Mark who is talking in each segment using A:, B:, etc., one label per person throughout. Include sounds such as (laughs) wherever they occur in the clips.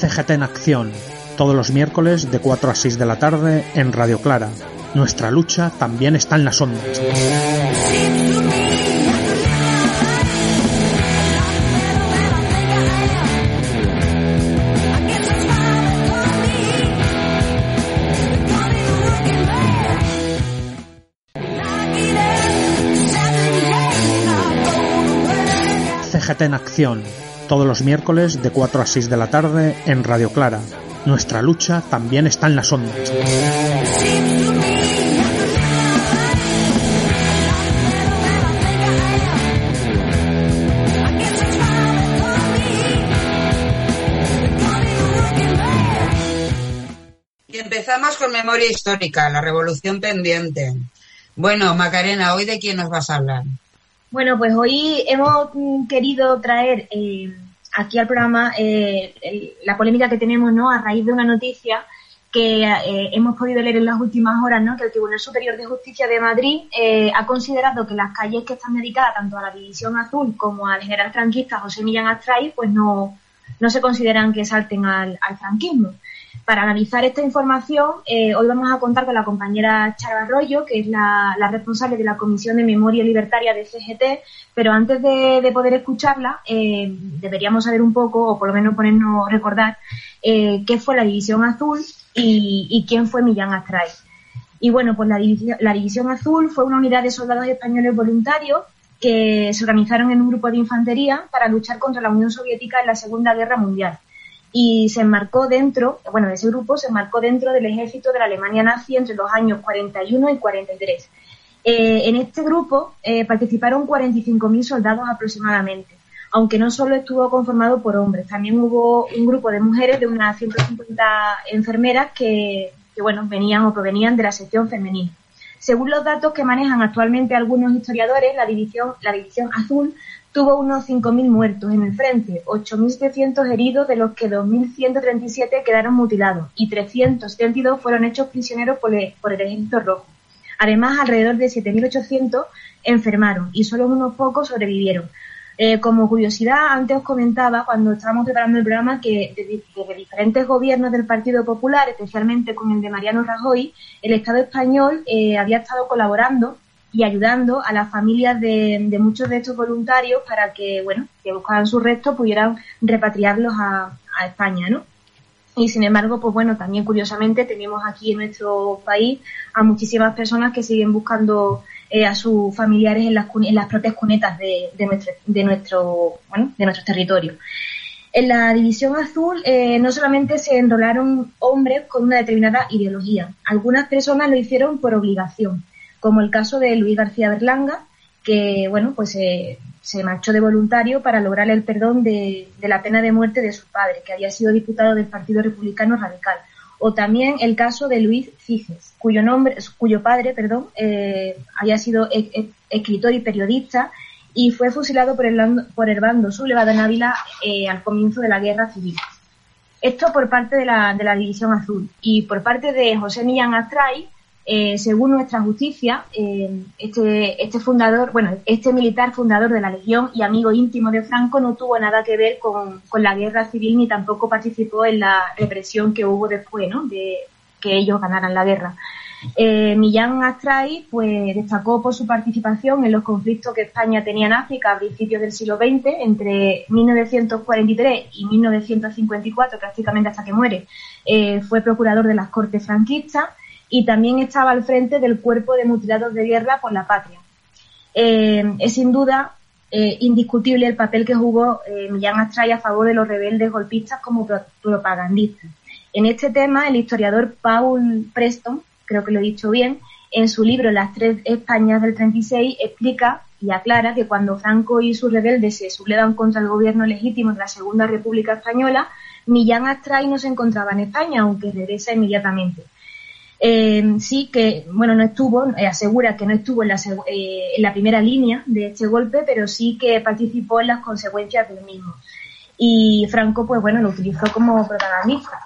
A: CGT en acción, todos los miércoles de 4 a 6 de la tarde en Radio Clara. Nuestra lucha también está en las ondas. En acción, todos los miércoles de 4 a 6 de la tarde en Radio Clara. Nuestra lucha también está en las ondas.
B: Y empezamos con memoria histórica, la revolución pendiente. Bueno, Macarena, ¿hoy de quién nos vas a hablar?
C: Bueno, pues hoy hemos mm, querido traer eh, aquí al programa eh, el- la polémica que tenemos ¿no? a raíz de una noticia que eh, hemos podido leer en las últimas horas, ¿no? que el Tribunal Superior de Justicia de Madrid eh, ha considerado que las calles que están dedicadas tanto a la División Azul como al general franquista José Millán Astray, pues no, no se consideran que salten al, al franquismo. Para analizar esta información, eh, hoy vamos a contar con la compañera Chara Arroyo, que es la, responsable de la Comisión de Memoria Libertaria de CGT, pero antes de, de poder escucharla, eh, deberíamos saber un poco, o por lo menos ponernos recordar, eh, qué fue la División Azul y, quién fue Millán Astray. Y bueno, pues la división Azul fue una unidad de soldados españoles voluntarios que se organizaron en un grupo de infantería para luchar contra la Unión Soviética en la Segunda Guerra Mundial. Y se enmarcó dentro, bueno, ese grupo se enmarcó dentro del ejército de la Alemania nazi entre los años 41 y 43. Eh, en este grupo eh, participaron 45.000 soldados aproximadamente, aunque no solo estuvo conformado por hombres, también hubo un grupo de mujeres de unas 150 enfermeras que, que, bueno, venían o provenían de la sección femenina. Según los datos que manejan actualmente algunos historiadores, la división, la división azul tuvo unos 5.000 muertos en el frente, 8.700 heridos, de los que 2.137 quedaron mutilados y 372 fueron hechos prisioneros por el, por el Ejército Rojo. Además, alrededor de 7.800 enfermaron y solo unos pocos sobrevivieron. Eh, como curiosidad, antes os comentaba, cuando estábamos preparando el programa, que desde, diferentes gobiernos del Partido Popular, especialmente con el de Mariano Rajoy, el Estado español eh, había estado colaborando y ayudando a las familias de, muchos de estos voluntarios para que, bueno, que buscaban sus restos pudieran repatriarlos a, España, ¿no? Y sin embargo, pues bueno, también curiosamente tenemos aquí en nuestro país a muchísimas personas que siguen buscando eh, a sus familiares en las, en las propias cunetas de, de, nuestro, de nuestro, bueno, de nuestros territorios. En la División Azul eh, no solamente se enrolaron hombres con una determinada ideología, algunas personas lo hicieron por obligación, como el caso de Luis García Berlanga, que bueno, pues eh, se marchó de voluntario para lograr el perdón de, de, la pena de muerte de su padre, que había sido diputado del Partido Republicano Radical. O también el caso de Luis Figes, cuyo nombre, cuyo padre, perdón, eh, había sido e e escritor y periodista y fue fusilado por el, por el bando sublevado en Ávila eh, al comienzo de la guerra civil. Esto por parte de la, de la División Azul. Y por parte de José Millán Astray, eh, según nuestra justicia, eh, este, este fundador, bueno, este militar fundador de la Legión y amigo íntimo de Franco no tuvo nada que ver con, con la guerra civil ni tampoco participó en la represión que hubo después, ¿no? De que ellos ganaran la guerra. Eh, Millán Astray pues, destacó por su participación en los conflictos que España tenía en África a principios del siglo XX, entre 1943 y 1954, prácticamente hasta que muere. Fue procurador de las Cortes franquistas y también estaba al frente del cuerpo de mutilados de guerra por la patria. Eh, es sin duda eh, indiscutible el papel que jugó eh, Millán Astray a favor de los rebeldes golpistas como pro propagandistas. En este tema, el historiador Paul Preston, creo que lo he dicho bien, en su libro Las tres Españas del 36 explica y aclara que cuando Franco y sus rebeldes se sublevan contra el gobierno legítimo de la Segunda República Española, Millán Astray no se encontraba en España, aunque regresa inmediatamente. Eh, sí que, bueno, no estuvo, eh, asegura que no estuvo en la, eh, en la, primera línea de este golpe, pero sí que participó en las consecuencias del mismo. Y Franco, pues bueno, lo utilizó como protagonista.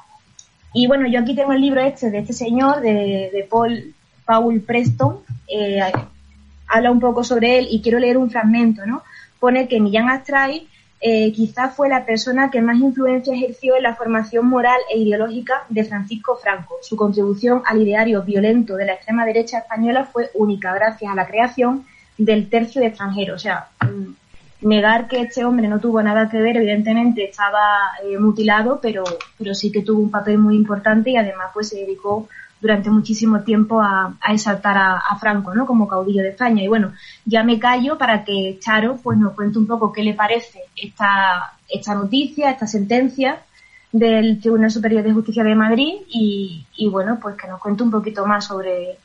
C: Y bueno, yo aquí tengo el libro este de este señor, de, de Paul, Paul Preston, habla un poco sobre él y quiero leer un fragmento, ¿no? Pone que Millán Astray eh, quizás fue la persona que más influencia ejerció en la formación moral e ideológica de Francisco Franco. Su contribución al ideario violento de la extrema derecha española fue única gracias a la creación del tercio de extranjero. O sea, mm, negar que este hombre no tuvo nada que ver, evidentemente estaba eh, mutilado, pero, pero sí que tuvo un papel muy importante y además pues se dedicó durante muchísimo tiempo a, exaltar a, Franco, ¿no? Como caudillo de España. Y bueno, ya me callo para que Charo pues nos cuente un poco qué le parece esta, esta noticia, esta sentencia del Tribunal Superior de Justicia de Madrid y, bueno, pues que nos cuente un poquito más sobre,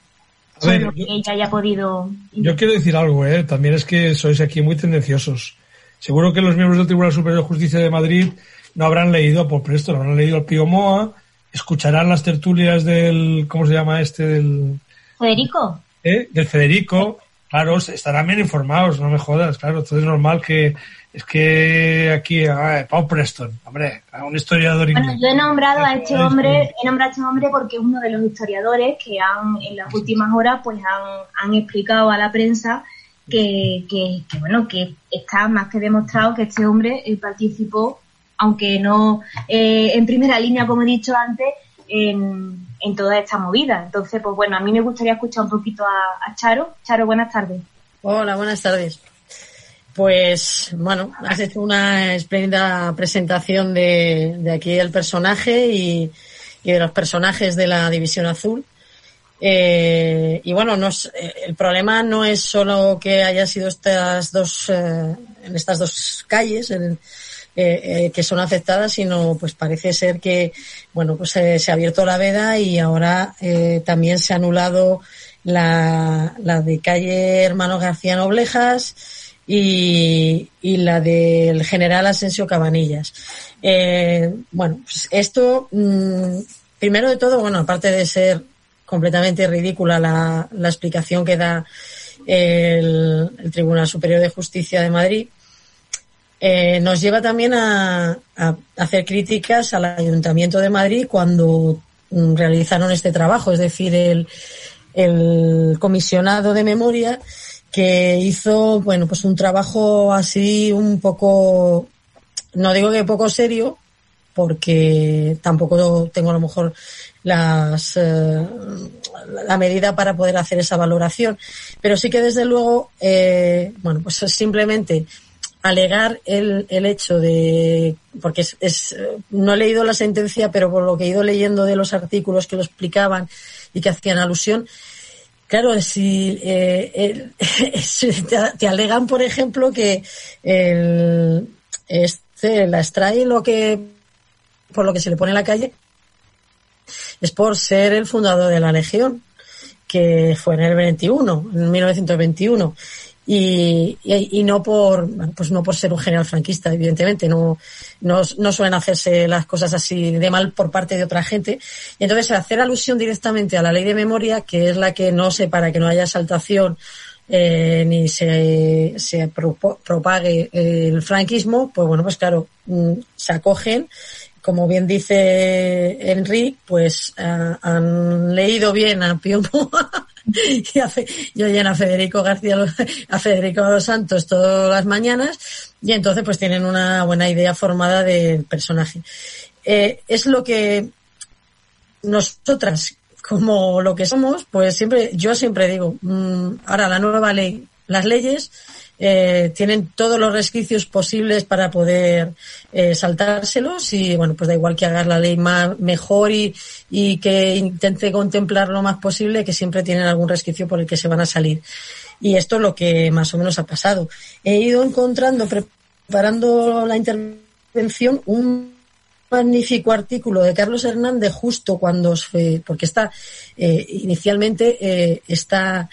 C: lo que ella haya podido.
D: Yo quiero decir algo, ¿eh? También es que sois aquí muy tendenciosos. Seguro que los miembros del Tribunal Superior de Justicia de Madrid no habrán leído por Presto, no habrán leído al Pío Moa, escucharán las tertulias del, ¿cómo se llama este? Del
C: Federico.
D: ¿Eh? Del Federico. Claro, estarán bien informados, no me jodas, claro. Entonces es normal que, es que aquí, ah, Paul Preston, hombre, un historiador
C: Bueno, yo he nombrado a este hombre, he nombrado a este hombre porque es uno de los historiadores que han, en las últimas horas, pues han, han explicado a la prensa que, que, que, bueno, que está más que demostrado que este hombre eh, participó aunque no eh, en primera línea, como he dicho antes, en, toda esta movida. Entonces, pues bueno, a mí me gustaría escuchar un poquito a, Charo. Charo, buenas tardes.
E: Hola, buenas tardes. Pues bueno, has hecho una espléndida presentación de, aquí del personaje y, de los personajes de la División Azul. Eh, y bueno, no eh, el problema no es solo que haya sido estas dos, en estas dos calles, en, eh, eh, que son aceptadas, sino pues parece ser que, bueno, pues se ha abierto la veda y ahora eh, también se ha anulado la, la de calle Hermano García Noblejas y, y la del general Asensio Cabanillas. bueno, pues esto, mm, primero de todo, bueno, aparte de ser completamente ridícula la, la explicación que da el, el, Tribunal Superior de Justicia de Madrid, eh, nos lleva también a, hacer críticas al Ayuntamiento de Madrid cuando mm, realizaron este trabajo, es decir, el, comisionado de memoria que hizo, bueno, pues un trabajo así un poco, no digo que poco serio, porque tampoco tengo a lo mejor las eh, la medida para poder hacer esa valoración, pero sí que desde luego, eh, bueno, pues simplemente alegar el, el hecho de, porque es, es, no he leído la sentencia, pero por lo que he ido leyendo de los artículos que lo explicaban y que hacían alusión, claro, si eh, (laughs) te, alegan, por ejemplo, que el, este, la extrae lo que, por lo que se le pone en la calle, es por ser el fundador de la Legión, que fue en el 21, en 1921 y, y, no por pues no por ser un general franquista evidentemente no, no, no suelen hacerse las cosas así de mal por parte de otra gente. Y entonces hacer alusión directamente a la ley de memoria que es la que no se para que no haya exaltación eh, ni se, se propague el franquismo, pues bueno, pues claro, mm, se acogen. Como bien dice Enrique, pues uh, han leído bien a Pío (laughs) y, a y oyen a Federico García, a Federico Santos todas las mañanas y entonces pues tienen una buena idea formada del personaje. Eh, es lo que nosotras, como lo que somos, pues siempre, yo siempre digo, mmm, ahora la nueva ley, las leyes eh, tienen todos los resquicios posibles para poder eh, saltárselos y bueno, pues da igual que hagas la ley más, mejor y, y que intente contemplar lo más posible, que siempre tienen algún resquicio por el que se van a salir. Y esto es lo que más o menos ha pasado. He ido encontrando, preparando la intervención, un magnífico artículo de Carlos Hernández justo cuando fue, porque está eh, inicialmente eh, esta,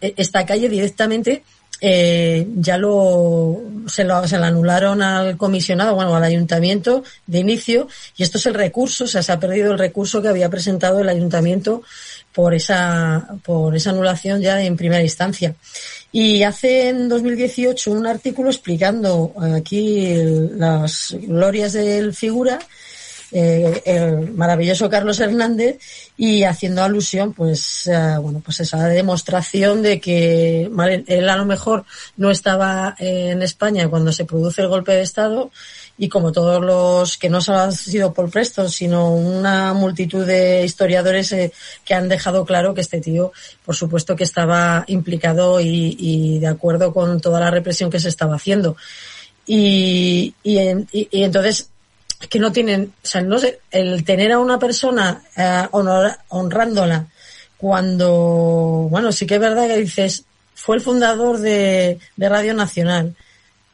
E: esta calle directamente eh, ya lo se, lo se lo anularon al comisionado, bueno, al ayuntamiento de inicio, y esto es el recurso, o sea, se ha perdido el recurso que había presentado el ayuntamiento por esa, por esa anulación ya en primera instancia. Y hace en 2018 un artículo explicando aquí las glorias del figura, eh, el maravilloso Carlos Hernández y haciendo alusión pues eh, bueno pues esa demostración de que él a lo mejor no estaba en España cuando se produce el golpe de estado y como todos los que no solo han sido Paul Preston, sino una multitud de historiadores eh, que han dejado claro que este tío, por supuesto, que estaba implicado y, de acuerdo con toda la represión que se estaba haciendo. Y, y, y entonces que no tienen, o sea, no sé, el tener a una persona eh, honor, honrándola cuando, bueno, sí que es verdad que dices, fue el fundador de, Radio Nacional,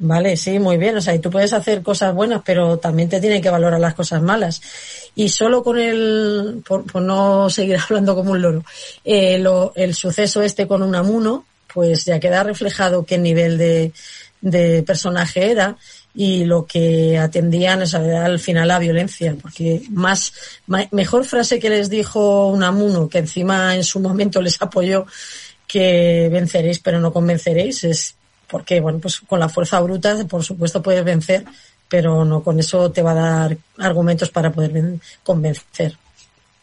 E: Vale, sí, muy bien. O sea, y tú puedes hacer cosas buenas, pero también te tienen que valorar las cosas malas. Y solo con el, por, no seguir (laughs) hablando como un loro, eh, lo, el suceso este con Unamuno, pues ya queda reflejado qué nivel de, de personaje era y lo que atendían es al final la violencia, porque más, mejor frase que les dijo Unamuno, que encima en su momento les apoyó, que venceréis pero no convenceréis, es porque bueno, pues con la fuerza bruta, por supuesto, puedes vencer, pero no con eso te va a dar argumentos para poder convencer.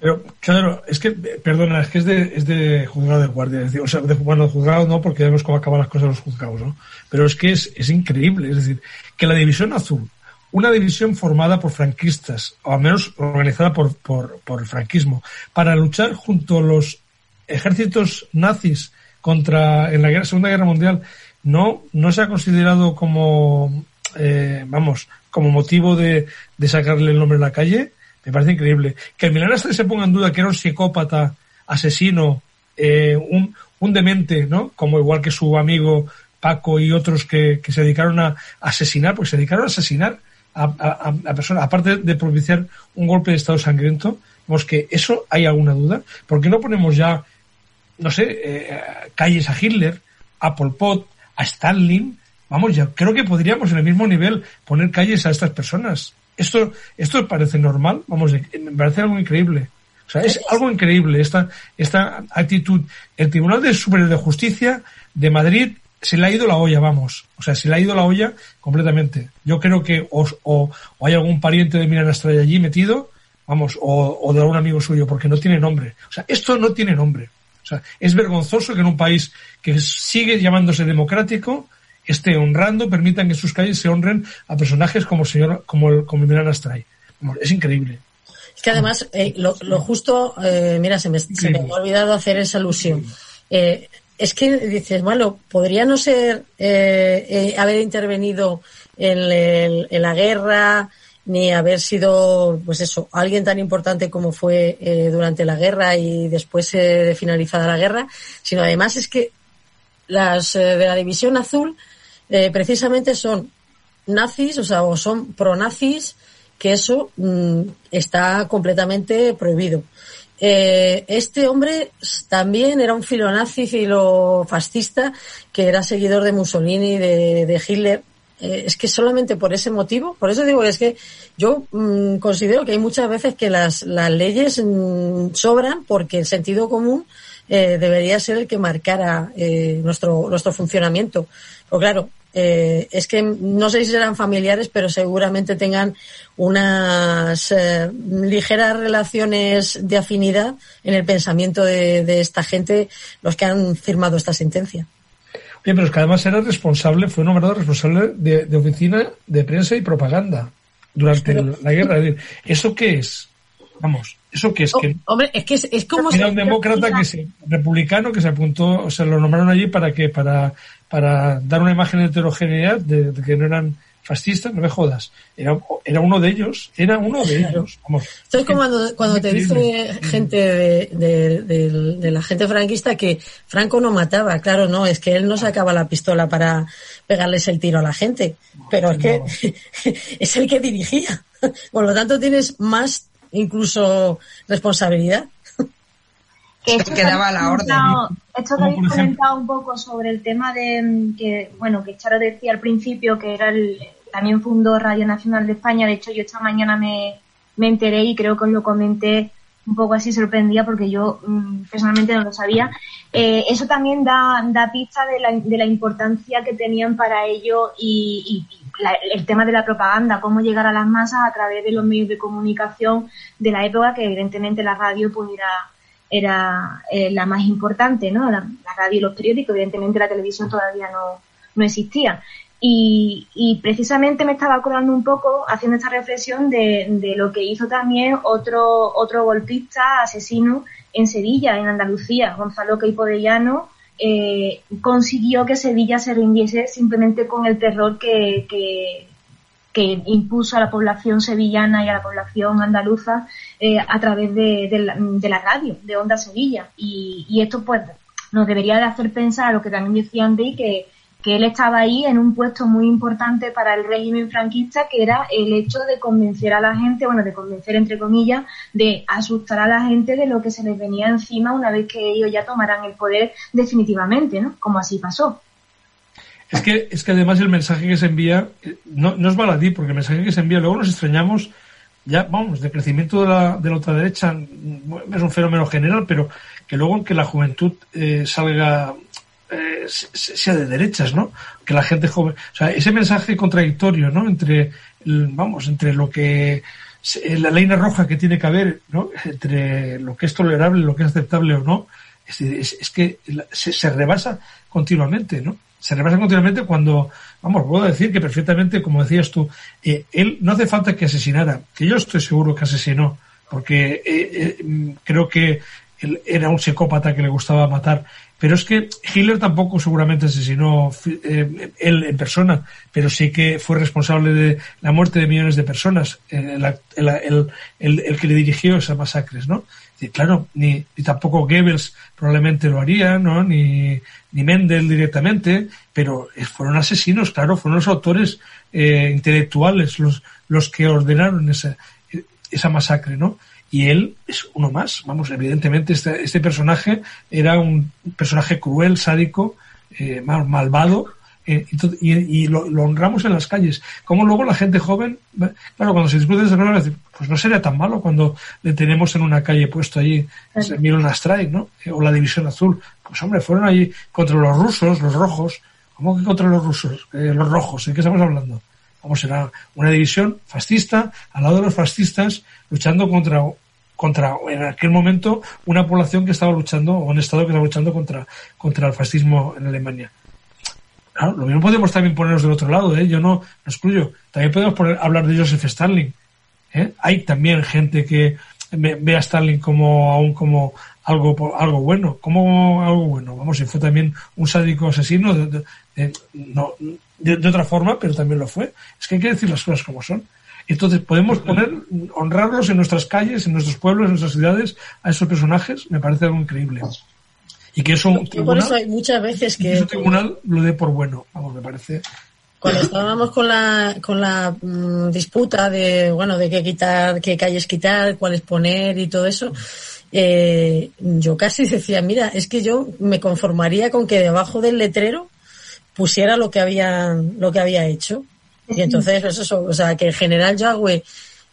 D: Pero, claro, es que, perdona, es que es de, es de juzgado de guardia, es decir, o sea, de, bueno, juzgado no, porque vemos cómo acaban las cosas los juzgados, ¿no? Pero es que es, es increíble, es decir, que la división azul, una división formada por franquistas, o al menos organizada por, por, por el franquismo, para luchar junto a los ejércitos nazis contra, en la Segunda Guerra Mundial, no, no se ha considerado como, eh, vamos, como motivo de, de, sacarle el nombre a la calle, me parece increíble. Que el Milán se ponga en duda que era un psicópata, asesino, eh, un, un demente, ¿no? Como igual que su amigo Paco y otros que, que se dedicaron a asesinar, pues se dedicaron a asesinar a, a, a personas, aparte de propiciar un golpe de Estado sangriento, vemos que eso hay alguna duda. ¿Por qué no ponemos ya, no sé, eh, calles a Hitler, a Pol Pot, a Stalin, vamos, ya creo que podríamos en el mismo nivel poner calles a estas personas. Esto, esto parece normal, vamos, me parece algo increíble. O sea, es algo increíble esta, esta actitud. El Tribunal de Superior de Justicia de Madrid se le ha ido la olla, vamos. O sea, se le ha ido la olla completamente. Yo creo que o, o, o hay algún pariente de Miran Estrella allí metido, vamos, o, o de algún amigo suyo, porque no tiene nombre. O sea, esto no tiene nombre. O sea, es vergonzoso que en un país que sigue llamándose democrático esté honrando, permitan que sus calles se honren a personajes como el señor, como el, como Milán Astray. Es increíble.
E: Es que además, eh, lo, lo, justo, eh, mira, se me, se me, ha olvidado hacer esa alusión. Eh, es que dices, bueno, podría no ser eh, haber intervenido en, el, en la guerra, ni haber sido, pues eso, alguien tan importante como fue eh, durante la guerra y después eh, de finalizada la guerra, sino además es que las eh, de la División Azul eh, precisamente son nazis, o sea, o son pro-nazis, que eso mm, está completamente prohibido. Eh, este hombre también era un filonazi, filofascista, que era seguidor de Mussolini, de, de Hitler, eh, es que solamente por ese motivo, por eso digo, es que yo mmm, considero que hay muchas veces que las, las leyes mmm, sobran porque el sentido común eh, debería ser el que marcara eh, nuestro, nuestro funcionamiento. Pero claro, eh, es que no sé si serán familiares, pero seguramente tengan unas eh, ligeras relaciones de afinidad en el pensamiento de, de esta gente, los que han firmado esta sentencia.
D: Oye, pero es que además era responsable, fue nombrado responsable de, de oficina de prensa y propaganda durante pero, la guerra. ¿Eso qué es? Vamos, ¿eso qué es?
E: Oh,
D: que,
E: hombre, es que es, es como...
D: Era un demócrata que se, republicano que se apuntó, o sea, lo nombraron allí para que, para, para dar una imagen de heterogeneidad de, de que no eran fascistas, no me jodas. Era, era uno de ellos, era uno de ellos. Vamos.
E: Esto es como cuando, cuando te dice gente de, de, de, de, la gente franquista que Franco no mataba. Claro, no, es que él no sacaba la pistola para pegarles el tiro a la gente, pero es que (laughs) es el que dirigía. Por lo tanto, tienes más incluso responsabilidad.
B: que esto quedaba la orden.
C: Esto que habéis comentado un poco sobre el tema de mm, que, bueno, que Charo decía al principio que era el, también fundó Radio Nacional de España. De hecho, yo esta mañana me, me enteré y creo que os lo comenté un poco así sorprendía porque yo mm, personalmente no lo sabía. Eh, eso también da, da pista de la, de la, importancia que tenían para ello y, el tema de la propaganda, cómo llegar a las masas a través de los medios de comunicación de la época, que evidentemente la radio pues era, era eh, la más importante, ¿no? La, radio y los periódicos, evidentemente la televisión todavía no, no existía. Y, precisamente me estaba acordando un poco, haciendo esta reflexión, de, lo que hizo también otro, otro golpista asesino en Sevilla, en Andalucía, Gonzalo Queipodellano, eh, consiguió que Sevilla se rindiese simplemente con el terror que, que, impuso a la población sevillana y a la población andaluza eh, a través de, la, radio, de Onda Sevilla. Y, y, esto pues nos debería de hacer pensar lo que también decía Andy, que que él estaba ahí en un puesto muy importante para el régimen franquista, que era el hecho de convencer a la gente, bueno, de convencer entre comillas, de asustar a la gente de lo que se les venía encima una vez que ellos ya tomaran el poder definitivamente, ¿no? Como así pasó.
D: Es que, es que además el mensaje que se envía, eh, no, es baladí, porque el mensaje que se envía, luego nos extrañamos, ya, vamos, de crecimiento de la, de la ultraderecha, mm, es un fenómeno general, pero que luego que la juventud eh, salga sea de derechas, ¿no? Que la gente joven, o sea, ese mensaje contradictorio, ¿no? Entre, vamos, entre lo que la ley roja que tiene que haber, ¿no? Entre lo que es tolerable, lo que es aceptable o no, es, que se, rebasa continuamente, ¿no? Se rebasa continuamente cuando, vamos, puedo decir que perfectamente, como decías tú, eh, él no hace falta que asesinara, que yo estoy seguro que asesinó, porque eh, creo que él era un psicópata que le gustaba matar, pero es que Hitler tampoco seguramente asesinó eh, él en persona, pero sí que fue responsable de la muerte de millones de personas, el, el, que le dirigió esas masacres, ¿no? Y claro, ni, ni, tampoco Goebbels probablemente lo haría, ¿no? Ni, ni Mendel directamente, pero fueron asesinos, claro, fueron los autores eh, intelectuales los, los que ordenaron esa, esa masacre, ¿no? Y él es uno más. Vamos, evidentemente este, este personaje era un personaje cruel, sádico, eh, malvado, eh, y, lo, honramos en las calles. Como luego la gente joven, claro, cuando se discute de esa pues no sería tan malo cuando le tenemos en una calle puesto allí el Miron Strike, ¿no? Eh, o la División Azul. Pues hombre, fueron allí contra los rusos, los rojos. ¿Cómo que contra los rusos? los rojos, ¿de qué estamos hablando? Vamos, era una división fascista, al lado de los fascistas, luchando contra contra en aquel momento una población que estaba luchando o un estado que estaba luchando contra contra el fascismo en Alemania. Claro, lo mismo podemos también ponernos del otro lado, ¿eh? yo no, no excluyo. También podemos poner, hablar de Joseph Stalin. ¿eh? Hay también gente que ve, a Stalin como aún como algo algo bueno, como algo bueno. Vamos, si fue también un sádico asesino de, no, de otra forma, pero también lo fue. Es que hay que decir las cosas como son. Entonces podemos poner, honrarlos en nuestras calles, en nuestros pueblos, en nuestras ciudades, a esos personajes, me parece algo increíble. Y que eso
E: por eso hay muchas veces que...
D: tribunal lo dé por bueno, vamos, me parece.
E: Cuando estábamos con la, con la mm, disputa de, bueno, de qué quitar, qué calles quitar, cuáles poner y todo eso, eh, yo casi decía, mira, es que yo me conformaría con que debajo del letrero pusiera lo que había, lo que había hecho y entonces, pues eso, o sea, que el general Yagüe,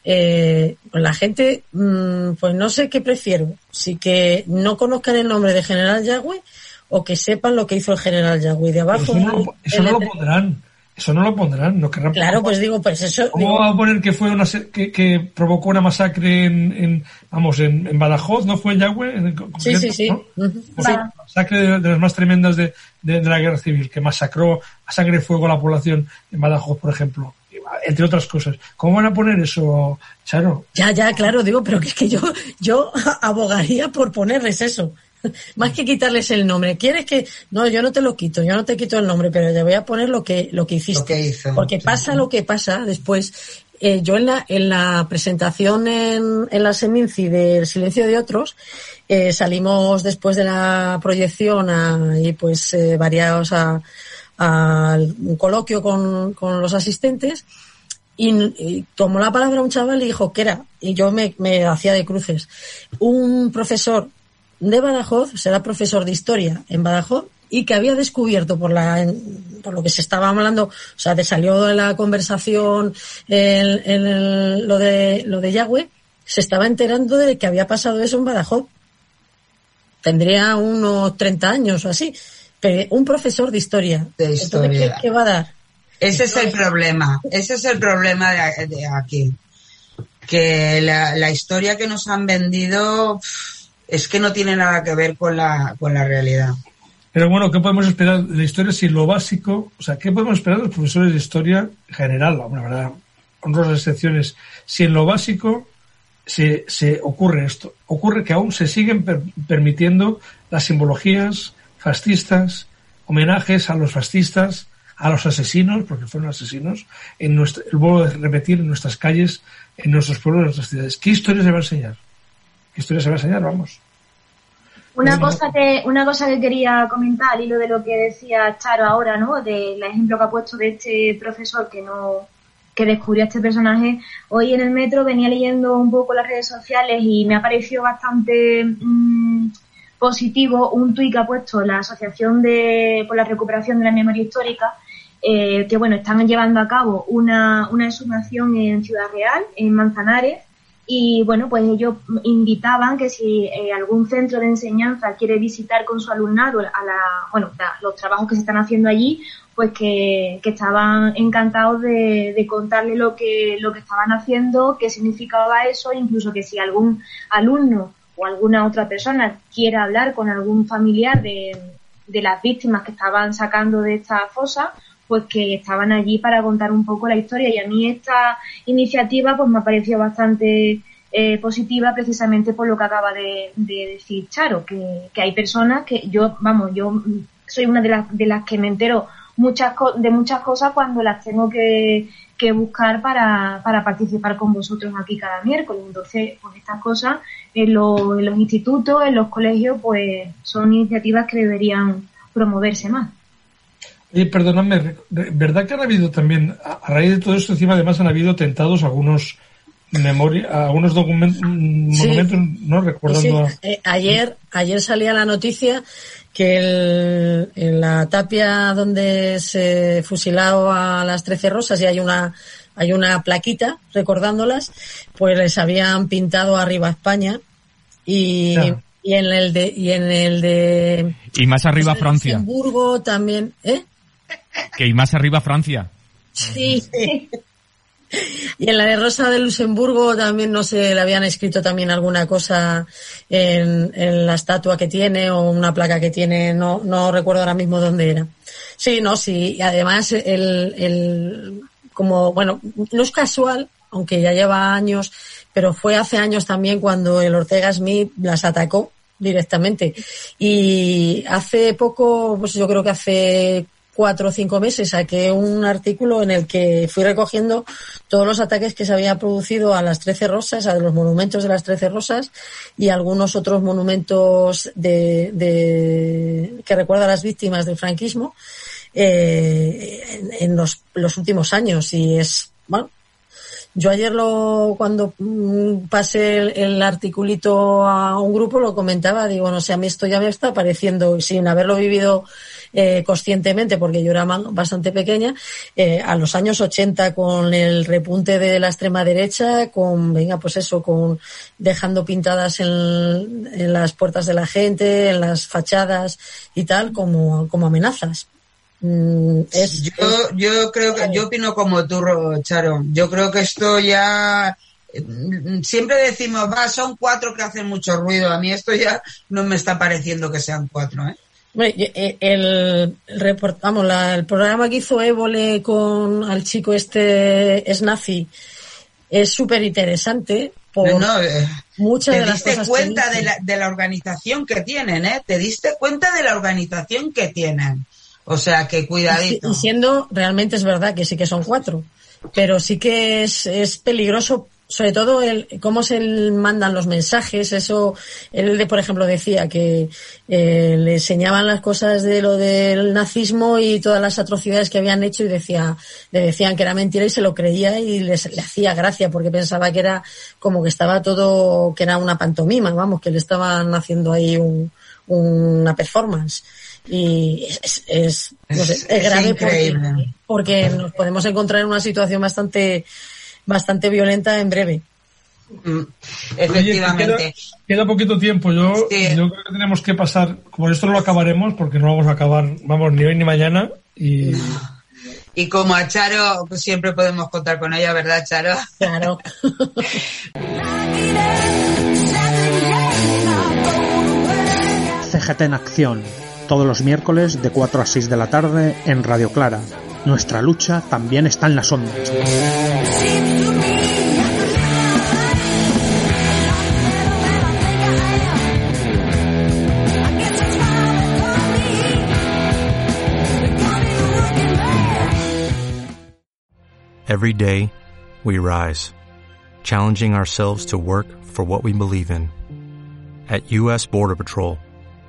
E: eh, pues la gente, mm, pues no sé qué prefiero, si que no conozcan el nombre de general Yagüe o que sepan lo que hizo el general Yagüe de abajo.
D: Eso no, lo, eso no lo. Eso no lo pondrán, no querrán.
E: Claro, pues digo, pues eso.
D: ¿Cómo va a poner que fue una que, que provocó una masacre en, en vamos, en, en, Badajoz, no fue en Yagüe?
E: sí, sí, sí.
D: Masacre de, de, las más tremendas de, de, la guerra civil, que masacró a sangre y fuego a la población en Badajoz, por ejemplo entre otras cosas. ¿Cómo van a poner eso, Charo?
E: Ya, ya, claro, digo, pero que es que yo, yo (laughs) abogaría por ponerles eso. (laughs) Más que quitarles el nombre. ¿Quieres que.? No, yo no te lo quito, yo no te quito el nombre, pero te voy a poner lo que, lo que hiciste. Porque pasa lo que pasa después. Eh, yo en la, en la presentación en, en la Seminci del Silencio de Otros, eh, salimos después de la proyección a, y pues eh, variados a, un coloquio con, con los asistentes y, tomó la palabra un chaval y dijo que era, y yo me, me hacía de cruces, un profesor de Badajoz, será profesor de historia en Badajoz y que había descubierto por la por lo que se estaba hablando, o sea, te salió de la conversación el, lo de lo de Yahweh, se estaba enterando de que había pasado eso en Badajoz. Tendría unos 30 años o así. Pero un profesor de historia.
B: De historia.
E: ¿qué, va a dar?
B: Ese es el problema. Ese es el problema de, aquí. Que la, la historia que nos han vendido es que no tiene nada que ver con la, con la realidad.
D: Pero bueno, ¿qué podemos esperar de la historia si lo básico, o sea, qué podemos esperar de los profesores de historia en general, la verdad, honrosas excepciones, si en lo básico se, se ocurre esto? Ocurre que aún se siguen permitiendo las simbologías fascistas, homenajes a los fascistas, a los asesinos, porque fueron asesinos, en nuestro, vuelvo a repetir, en nuestras calles, en nuestros pueblos, en nuestras ciudades. ¿Qué historia se va a enseñar? ¿Qué historia se va a enseñar? Vamos.
C: Una cosa que una cosa que quería comentar y lo de lo que decía Charo ahora, ¿no? Del ejemplo que ha puesto de este profesor que no que descubrió a este personaje. Hoy en el metro venía leyendo un poco las redes sociales y me ha parecido bastante mm, positivo un tuit que ha puesto la Asociación de por la recuperación de la memoria histórica. Eh, que bueno, están llevando a cabo una, una exhumación en Ciudad Real, en Manzanares, y bueno, pues ellos invitaban que si eh, algún centro de enseñanza quiere visitar con su alumnado a la, bueno, los trabajos que se están haciendo allí, pues que, estaban encantados de, de, contarle lo que, lo que estaban haciendo, qué significaba eso, incluso que si algún alumno o alguna otra persona quiere hablar con algún familiar de, de las víctimas que estaban sacando de esta fosa, pues que estaban allí para contar un poco la historia y a mí esta iniciativa pues me ha parecido bastante eh, positiva precisamente por lo que acaba de, decir Charo, que, hay personas que yo, vamos, yo soy una de las, de las que me entero muchas de muchas cosas cuando las tengo que, buscar para, para participar con vosotros aquí cada miércoles. Entonces, pues estas cosas en los institutos, en los colegios, pues son iniciativas que deberían promoverse más.
D: Y perdóname, ¿verdad que han habido también, a raíz de todo esto, encima además han habido tentados algunos memoria, algunos documentos, monumentos, no recordando.
E: Eh, ayer, ayer salía la noticia que el, en la tapia donde se fusiló a las Trece Rosas y hay una, hay una plaquita recordándolas, pues les habían pintado arriba España y, y en el de, y en el de.
F: Y más arriba Francia.
E: Luxemburgo también, ¿eh?
F: Que y más arriba Francia.
E: Sí. Y en la de Rosa de Luxemburgo también, no sé, le habían escrito también alguna cosa en, la estatua que tiene o una placa que tiene, no, no recuerdo ahora mismo dónde era. Sí, no, sí. Y además, el, el, como, bueno, no es casual, aunque ya lleva años, pero fue hace años también cuando el Ortega Smith las atacó directamente. Y hace poco, pues yo creo que hace cuatro o cinco meses saqué un artículo en el que fui recogiendo todos los ataques que se había producido a las Trece Rosas, a los monumentos de las Trece Rosas y algunos otros monumentos de, de que recuerdan a las víctimas del franquismo eh, en, los, los últimos años. Y es bueno yo ayer lo, cuando mm, pasé el, articulito a un grupo lo comentaba, digo, no sé, a mí esto ya me está pareciendo, sin haberlo vivido eh, conscientemente, porque yo era bastante pequeña, eh, a los años 80 con el repunte de la extrema derecha, con, venga, pues eso, con dejando pintadas en, en las puertas de la gente, en las fachadas y tal, como, como amenazas.
B: Mm, yo, yo creo que, yo opino como tú, Charo. Yo creo que esto ya, mm, siempre decimos, va, son cuatro que hacen mucho ruido. A mí esto ya no me está pareciendo que sean cuatro, ¿eh?
E: eh el, el, vamos, el programa que hizo Évole con al chico este es nazi es súper interesante por
B: eh, muchas de las cosas cuenta de la, de la organización que tienen, ¿eh? Te diste cuenta de la organización que tienen. O sea que cuidadito.
E: Y siendo, realmente es verdad que sí que son cuatro, pero sí que es, es peligroso sobre todo el, cómo se mandan los mensajes, eso, él, por ejemplo, decía que eh, le enseñaban las cosas de lo del nazismo y todas las atrocidades que habían hecho y decía, le decían que era mentira y se lo creía y les, le hacía gracia porque pensaba que era como que estaba todo, que era una pantomima, vamos, que le estaban haciendo ahí un, una performance y es, es, es, grave porque, porque, nos podemos encontrar en una situación bastante bastante violenta en breve.
B: Mm, efectivamente.
D: queda, poquito tiempo. Yo, yo creo que tenemos que pasar, como esto no lo acabaremos, porque no vamos a acabar, vamos, ni hoy ni mañana. Y,
B: y como a Charo, pues siempre podemos contar con ella, ¿verdad, Charo?
E: Claro. (laughs)
A: CGT en acción, todos los miércoles de 4 a 6 de la tarde en Radio Clara. Nuestra lucha también está en las ondas.
G: Every day, we rise, challenging ourselves to work for what we believe in. At U.S. Border Patrol,